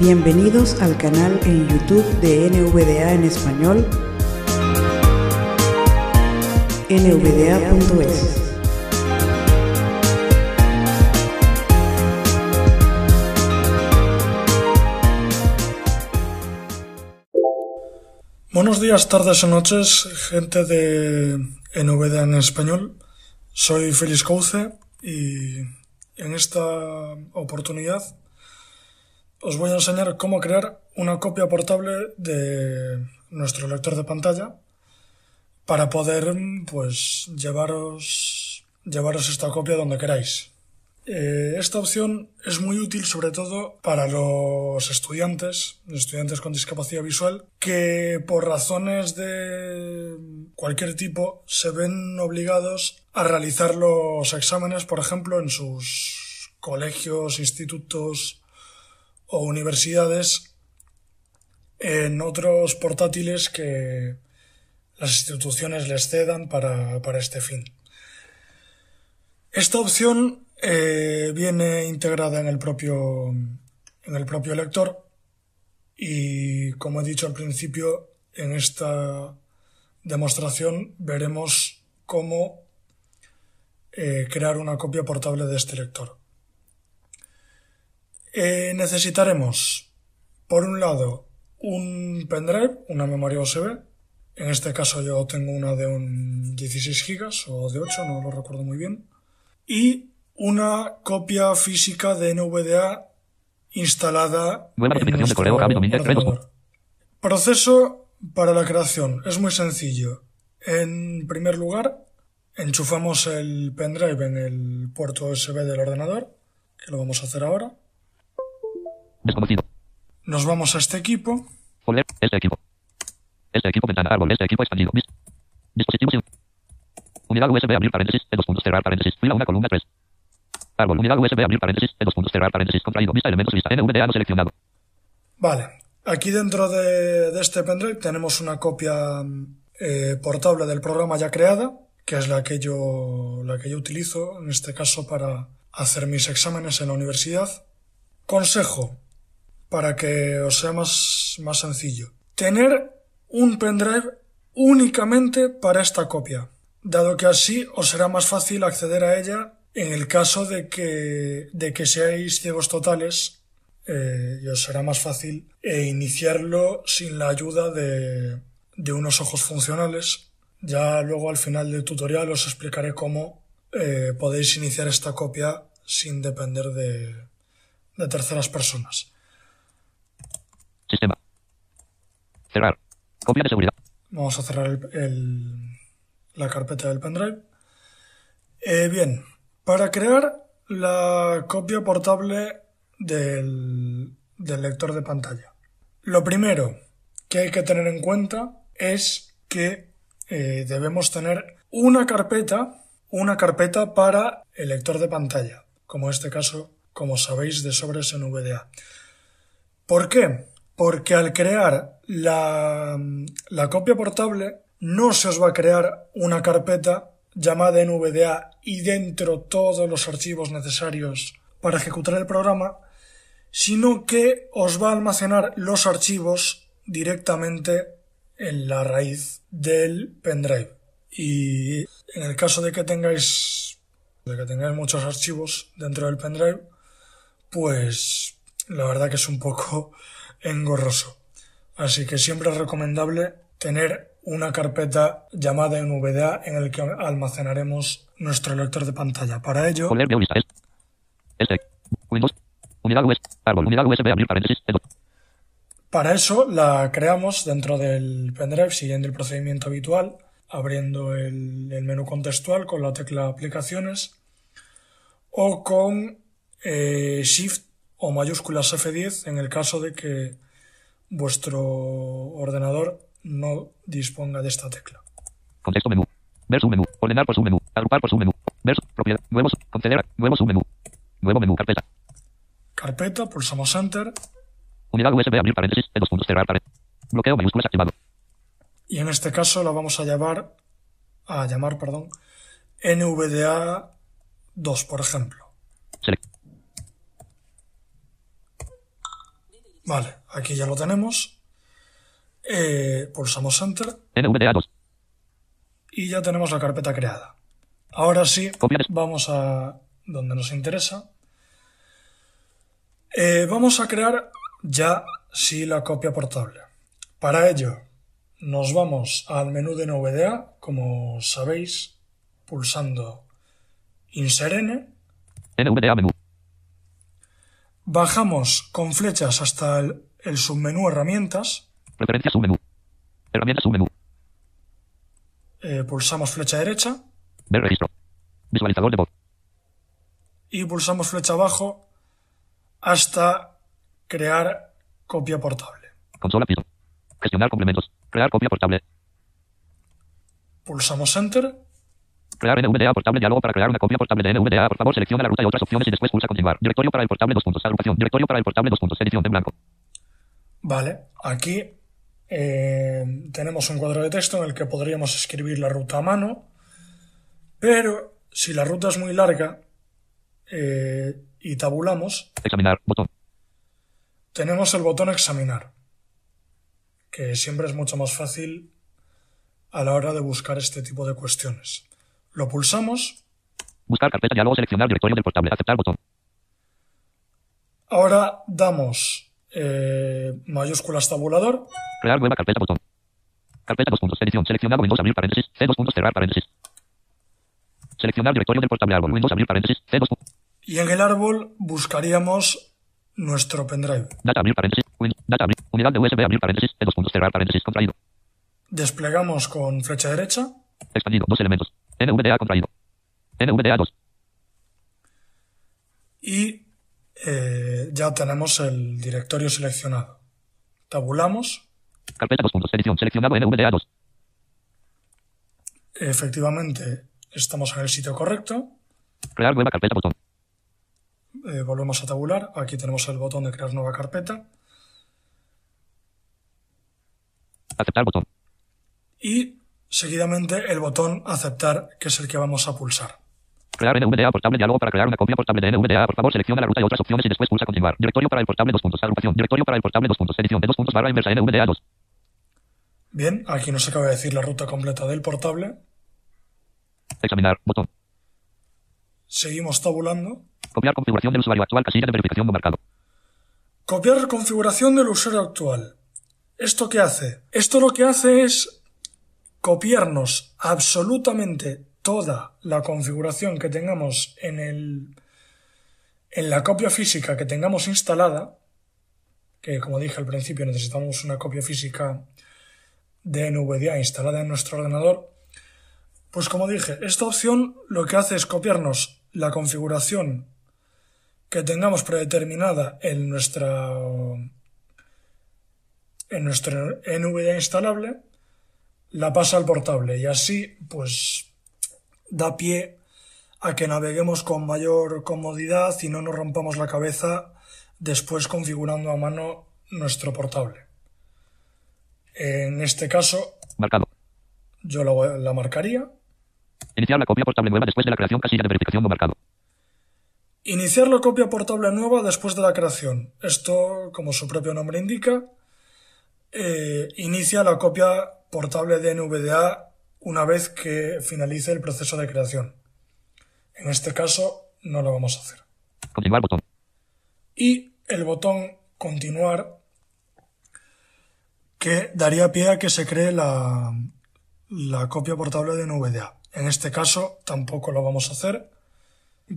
Bienvenidos al canal en YouTube de NVDA en español, nvda.es. Buenos días, tardes o noches, gente de NVDA en español. Soy Félix Couce y en esta oportunidad os voy a enseñar cómo crear una copia portable de nuestro lector de pantalla para poder pues llevaros llevaros esta copia donde queráis. Eh, esta opción es muy útil sobre todo para los estudiantes, estudiantes con discapacidad visual, que por razones de cualquier tipo se ven obligados a realizar los exámenes, por ejemplo, en sus colegios, institutos o universidades, en otros portátiles que las instituciones les cedan para, para este fin. Esta opción eh, viene integrada en el propio en el propio lector y como he dicho al principio en esta demostración veremos cómo eh, crear una copia portable de este lector. Eh, necesitaremos por un lado un pendrive, una memoria USB. En este caso yo tengo una de un 16 GB o de 8, no lo recuerdo muy bien. Y una copia física de NVDA instalada Nueva en notificación de nuestro correo ordenador. Proceso para la creación es muy sencillo. En primer lugar, enchufamos el pendrive en el puerto USB del ordenador, que lo vamos a hacer ahora. Desconocido. Nos vamos a este equipo, Folder. Este equipo. Este equipo ventana árbol. Este equipo expandido. Mis. Dispositivo sin. Unidad USB abrir paréntesis. De dos puntos cerrar paréntesis. Fila una columna 3. Árbol. Unidad USB abrir paréntesis. De dos puntos cerrar paréntesis. Contraído. Vista elementos vista. NVDA no seleccionado. Vale, aquí dentro de, de este pendrive tenemos una copia eh, portable del programa ya creada, que es la que yo la que yo utilizo en este caso para hacer mis exámenes en la universidad. Consejo para que os sea más, más sencillo. Tener un pendrive únicamente para esta copia, dado que así os será más fácil acceder a ella en el caso de que, de que seáis ciegos totales eh, y os será más fácil eh, iniciarlo sin la ayuda de, de unos ojos funcionales. Ya luego al final del tutorial os explicaré cómo eh, podéis iniciar esta copia sin depender de, de terceras personas. Sistema. Cerrar. Copia de seguridad. Vamos a cerrar el- la carpeta del pendrive. Eh, bien, para crear la copia portable del, del lector de pantalla. Lo primero que hay que tener en cuenta es que eh, debemos tener una carpeta, una carpeta para el lector de pantalla, como en este caso, como sabéis, de sobres en VDA. ¿Por qué? Porque al crear la, la copia portable no se os va a crear una carpeta llamada NVDA y dentro todos los archivos necesarios para ejecutar el programa, sino que os va a almacenar los archivos directamente en la raíz del pendrive. Y en el caso de que tengáis de que tengáis muchos archivos dentro del pendrive, pues la verdad que es un poco engorroso. Así que siempre es recomendable tener una carpeta llamada NVDA en el que almacenaremos nuestro lector de pantalla. Para ello, para eso la creamos dentro del pendrive siguiendo el procedimiento habitual, abriendo el, el menú contextual con la tecla aplicaciones o con eh, Shift o mayúsculas F10 en el caso de que vuestro ordenador no disponga de esta tecla. Contexto menú. Ver submenú. Ordenar por submenú. Agrupar por submenú. Ver su- propiedad. Nuevo su- conceder. Nuevo submenú. Nuevo menú. Carpeta. Carpeta, pulsamos Enter Unidad USB abrir paréntesis. De dos puntos cerrar paréntesis. Bloqueo mayúsculas activado. y en este caso la vamos a llamar a llamar, perdón, NVDA 2, por ejemplo. Vale, aquí ya lo tenemos. Eh, pulsamos Enter NVDA2. y ya tenemos la carpeta creada. Ahora sí, vamos a donde nos interesa. Eh, vamos a crear ya sí la copia portable. Para ello, nos vamos al menú de NVDA, como sabéis, pulsando Insert N. NVDA menú. Bajamos con flechas hasta el, el submenú Herramientas. Preferencias submenú. Herramientas submenú. eh, pulsamos flecha derecha Ver registro. Visualizador de voz. y pulsamos flecha abajo hasta crear copia portable. Consola piso. Gestionar complementos. Crear copia portable. Pulsamos Enter Crear NVDA portable diálogo para crear una copia portable de NVDA. Por favor, selecciona la ruta y otras opciones y después pulsa continuar. Directorio para el portable dos puntos. Agrupación. Directorio para el portable dos puntos. Edición en blanco. Vale, aquí eh, tenemos un cuadro de texto en el que podríamos escribir la ruta a mano, pero si la ruta es muy larga eh, y tabulamos, Examinar. Botón. tenemos el botón examinar, que siempre es mucho más fácil a la hora de buscar este tipo de cuestiones. Lo pulsamos, Buscar carpeta diálogo. Seleccionar directorio del portable. Aceptar botón. ahora damos eh, mayúsculas tabulador, Crear nueva carpeta botón. Carpeta dos puntos. Edición. Seleccionado Windows abrir paréntesis. C dos puntos cerrar paréntesis. Seleccionar directorio del portable árbol. Windows abrir paréntesis. C dos puntos. y en el árbol buscaríamos nuestro pendrive. Data abrir paréntesis. Data abrir. Unidad de USB abrir paréntesis. C dos puntos cerrar paréntesis. Contraído. Desplegamos con flecha derecha Expandido. Dos elementos. NVDA contraído. NVDA 2. y eh, ya tenemos el directorio seleccionado. Tabulamos, Carpeta dos puntos. Edición. Seleccionado NVDA 2. efectivamente estamos en el sitio correcto, Crear nueva carpeta botón. eh, volvemos a tabular, aquí tenemos el botón de crear nueva carpeta Aceptar botón. y seguidamente el botón aceptar que es el que vamos a pulsar. Crear NVDA portable diálogo para crear una copia portable de NVDA. Por favor, selecciona la ruta y otras opciones y después pulsa continuar. Directorio para el portable dos puntos. Agrupación. Directorio para el portable dos puntos. Edición de dos puntos barra inversa NVDA 2. Bien, aquí nos acaba de decir la ruta completa del portable. Examinar. Botón. Seguimos tabulando. Copiar configuración del usuario actual. Casilla de verificación no marcado. Copiar configuración del usuario actual. ¿Esto qué hace? Esto lo que hace es copiarnos absolutamente toda la configuración que tengamos en el en la copia física que tengamos instalada, que como dije al principio necesitamos una copia física de NVDA instalada en nuestro ordenador, pues como dije, esta opción lo que hace es copiarnos la configuración que tengamos predeterminada en nuestra en nuestro NVDA instalable la pasa al portable y así pues da pie a que naveguemos con mayor comodidad y no nos rompamos la cabeza después configurando a mano nuestro portable. En este caso Marcado. yo la, la marcaría. Iniciar la copia portable nueva después de la creación. Casilla de verificación no marcado. Iniciar la copia portable nueva después de la creación. Esto, como su propio nombre indica, eh, inicia la copia portable de NVDA una vez que finalice el proceso de creación. En este caso no lo vamos a hacer. Continuar botón. Y el botón continuar que daría pie a que se cree la, la copia portable de NVDA. En este caso tampoco lo vamos a hacer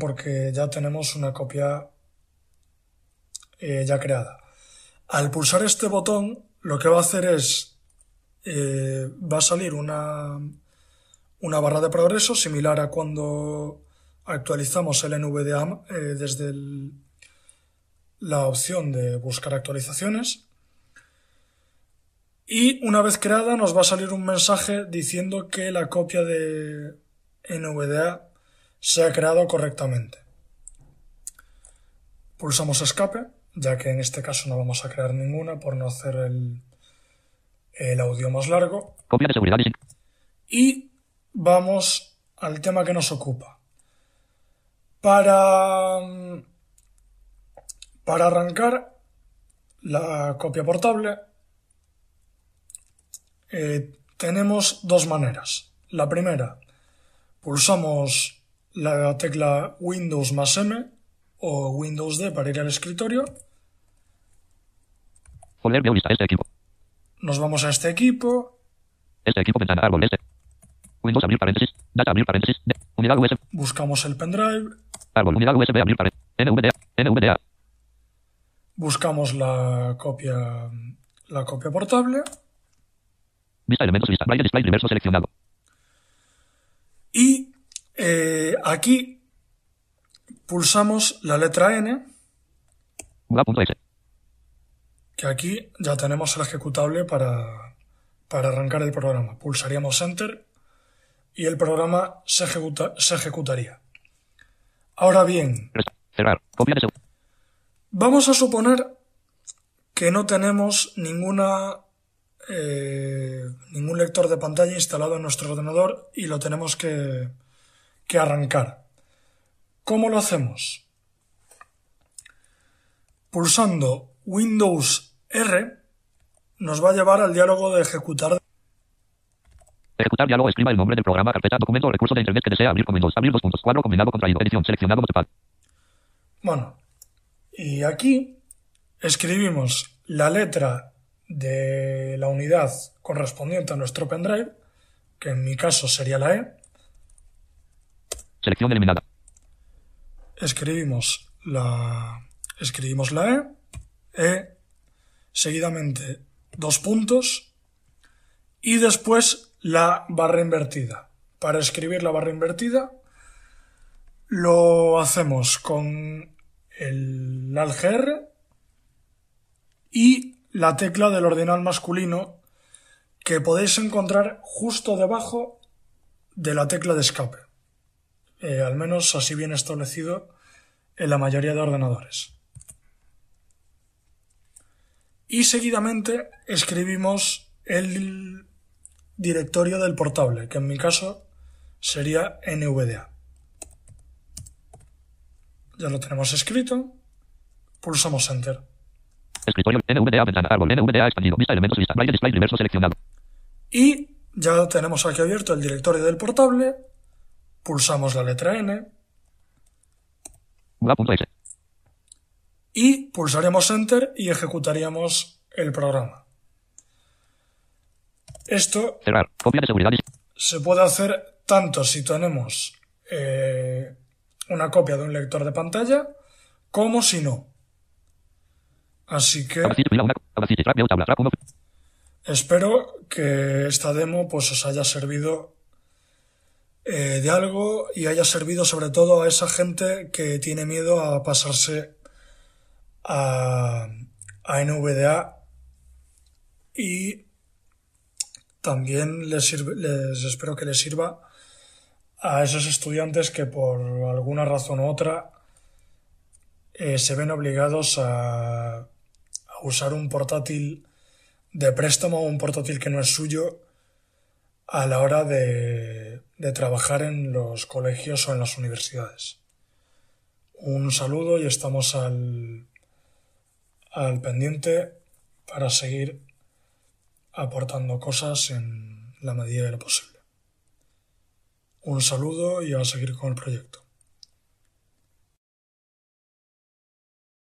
porque ya tenemos una copia eh, ya creada. Al pulsar este botón lo que va a hacer es eh, va a salir una, una barra de progreso similar a cuando actualizamos el NVDA eh, desde la opción de buscar actualizaciones y una vez creada nos va a salir un mensaje diciendo que la copia de NVDA se ha creado correctamente. Pulsamos escape, ya que en este caso no vamos a crear ninguna por no hacer el, el audio más largo. Copia de seguridad y vamos al tema que nos ocupa. Para, para arrancar la copia portable, eh, tenemos dos maneras. La primera, pulsamos la tecla Windows más M o Windows D para ir al escritorio. Folder view lista. Este equipo. Nos vamos a este equipo, Este equipo ventana árbol. Este. Windows abrir paréntesis. Data abrir paréntesis. D. Unidad USB. buscamos el pendrive, Árbol. Unidad USB abrir paréntesis. NVDA. NVDA. buscamos la copia, la copia portable Vista elementos. Braille display reverso seleccionado. y eh, aquí pulsamos la letra N, que aquí ya tenemos el ejecutable para, para arrancar el programa. Pulsaríamos Enter y el programa se, ejecuta- se ejecutaría. Ahora bien, Cerrar. Vamos a suponer que no tenemos ninguna eh, ningún lector de pantalla instalado en nuestro ordenador y lo tenemos que, que arrancar. ¿Cómo lo hacemos? Pulsando Windows R nos va a llevar al diálogo de ejecutar. Ejecutar diálogo. Escriba el nombre del programa, carpeta, documento o recurso de internet que desea abrir con Windows. Abrir dos puntos. Cuadro combinado contraído. Edición. Seleccionado. Notepad. Bueno, y aquí escribimos la letra de la unidad correspondiente a nuestro pendrive, que en mi caso sería la E. Selección eliminada. Escribimos la, escribimos la E, E, seguidamente dos puntos y después la barra invertida. Para escribir la barra invertida lo hacemos con el ALGR y la tecla del ordinal masculino que podéis encontrar justo debajo de la tecla de escape. Eh, al menos así viene establecido en la mayoría de ordenadores. Y seguidamente escribimos el directorio del portable, que en mi caso sería NVDA. Ya lo tenemos escrito. Pulsamos Enter. Escritorio. NVDA. Ventana. Árbol. NVDA expandido. Vista elementos lista. Braille display seleccionado. Y ya tenemos aquí abierto el directorio del portable. Pulsamos la letra N y pulsaríamos Enter y ejecutaríamos el programa. Esto Cerrar. Copia de seguridad. se puede hacer tanto si tenemos eh, una copia de un lector de pantalla como si no. Así que espero que esta demo pues os haya servido eh, de algo y haya servido sobre todo a esa gente que tiene miedo a pasarse a, a NVDA y también les, sirve- les espero que les sirva a esos estudiantes que por alguna razón u otra eh, se ven obligados a, a usar un portátil de préstamo un portátil que no es suyo a la hora de, de trabajar en los colegios o en las universidades. Un saludo y estamos al, al pendiente para seguir aportando cosas en la medida de lo posible. Un saludo y a seguir con el proyecto.